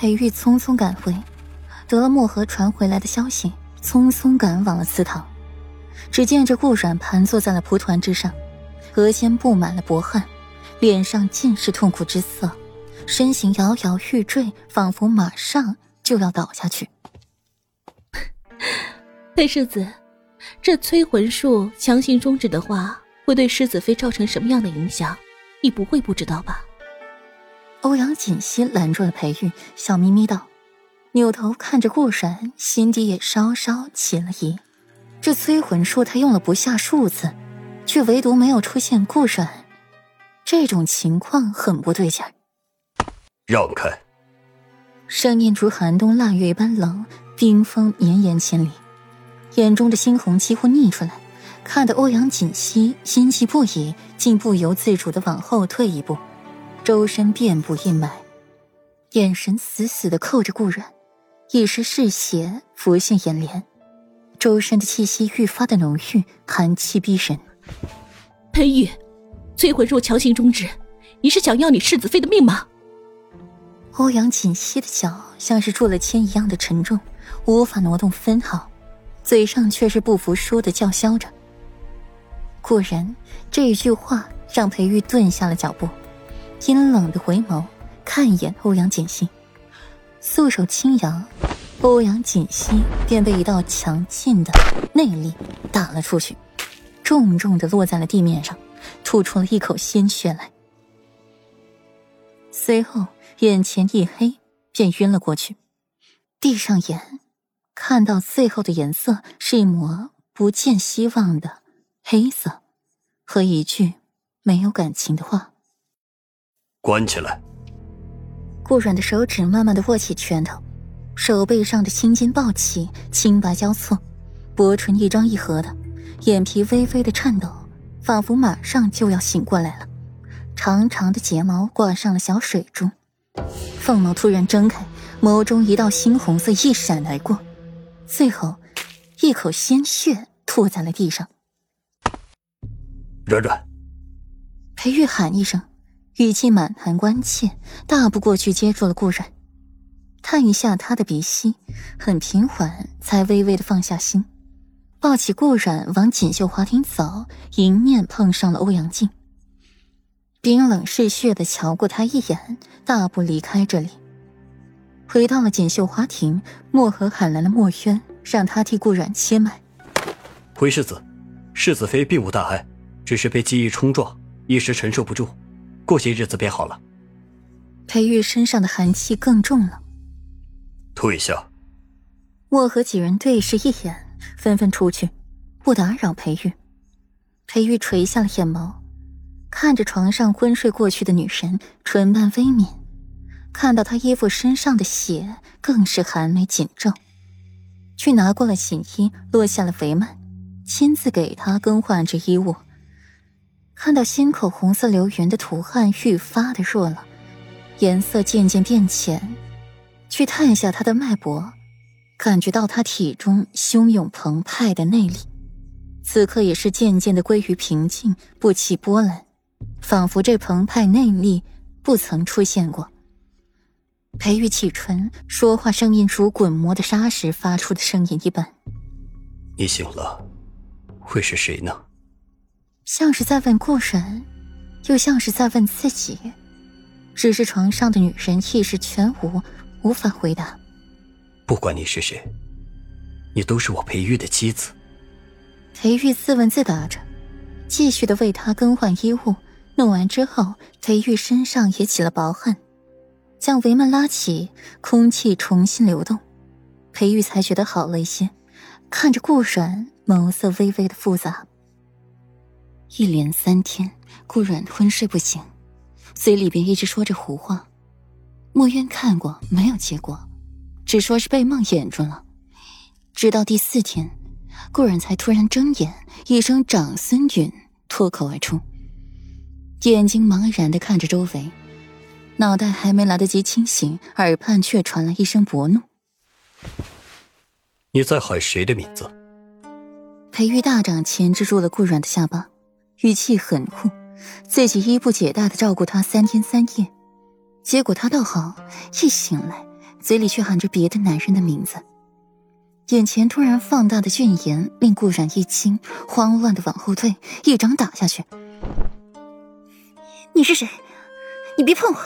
裴玉匆匆赶回，得了漠河传回来的消息，匆匆赶往了祠堂。只见这顾阮盘坐在了蒲团之上，额间布满了薄汗，脸上尽是痛苦之色，身形摇摇欲坠，仿佛马上就要倒下去。裴世子，这催魂术强行终止的话，会对世子妃造成什么样的影响？你不会不知道吧？欧阳锦溪拦住了裴玉，笑眯眯道，扭头看着顾然，心底也稍稍起了疑。这催魂术他用了不下数次，却唯独没有出现顾然，这种情况很不对劲儿。让开！声音如寒冬腊月一般冷，冰封绵延千里，眼中的猩红几乎溢出来，看得欧阳锦溪心悸不已，竟不由自主的往后退一步，周身遍布阴霾，眼神死死的扣着顾然，一时嗜血浮现眼帘。周身的气息愈发的浓郁，寒气逼人。裴玉，催魂若强行终止，你是想要你世子妃的命吗？欧阳锦溪的脚像是铸了铅一样的沉重，无法挪动分毫，嘴上却是不服输的叫嚣着。果然，这一句话让裴玉顿下了脚步，阴冷的回眸看一眼欧阳锦溪，素手轻扬。欧阳锦溪便被一道强劲的内力打了出去，重重的落在了地面上，吐出了一口鲜血来。随后眼前一黑，便晕了过去。闭上眼，看到最后的颜色是一抹不见希望的黑色，和一句没有感情的话：“关起来。”顾软的手指慢慢的握起拳头。手背上的青筋暴起，青白交错，薄唇一张一合的，眼皮微微的颤抖，仿佛马上就要醒过来了。长长的睫毛挂上了小水珠，凤眸突然睁开，眸中一道猩红色一闪而过，最后，一口鲜血吐在了地上。软软，裴玉喊一声，语气满含关切，大步过去接住了顾软。探一下他的鼻息，很平缓，才微微的放下心，抱起顾软往锦绣华庭走，迎面碰上了欧阳靖，冰冷嗜血的瞧过他一眼，大步离开这里，回到了锦绣华庭。漠河喊来了墨渊，让他替顾软切脉。回世子，世子妃并无大碍，只是被记忆冲撞，一时承受不住，过些日子便好了。裴玉身上的寒气更重了。退下。我和几人对视一眼，纷纷出去，不打扰裴玉。裴玉垂下了眼眸，看着床上昏睡过去的女神，唇瓣微抿，看到她衣服身上的血，更是寒眉紧皱，去拿过了锦衣，落下了帷幔，亲自给她更换着衣物。看到心口红色流云的图案愈发的弱了，颜色渐渐变浅。去探一下他的脉搏，感觉到他体中汹涌澎湃的内力，此刻也是渐渐的归于平静，不起波澜，仿佛这澎湃内力不曾出现过。裴玉启唇，说话声音如滚磨的砂石发出的声音一般。你醒了，会是谁呢？像是在问顾然，又像是在问自己。只是床上的女人意识全无。无法回答。不管你是谁，你都是我裴玉的妻子。裴玉自问自答着，继续的为他更换衣物。弄完之后，裴玉身上也起了薄汗，将帷幔拉起，空气重新流动，裴玉才觉得好了一些。看着顾软，眸色微微的复杂。一连三天，顾软昏睡不醒，嘴里边一直说着胡话。墨渊看过，没有结果，只说是被梦魇住了。直到第四天，顾然才突然睁眼，一声“长孙允”脱口而出，眼睛茫然的看着周围，脑袋还没来得及清醒，耳畔却传来一声薄怒：“你在喊谁的名字？”裴玉大掌钳制住了顾软的下巴，语气很酷，自己衣不解带的照顾他三天三夜。结果他倒好，一醒来嘴里却喊着别的男人的名字。眼前突然放大的俊颜令顾然一惊，慌乱的往后退，一掌打下去。你是谁？你别碰我！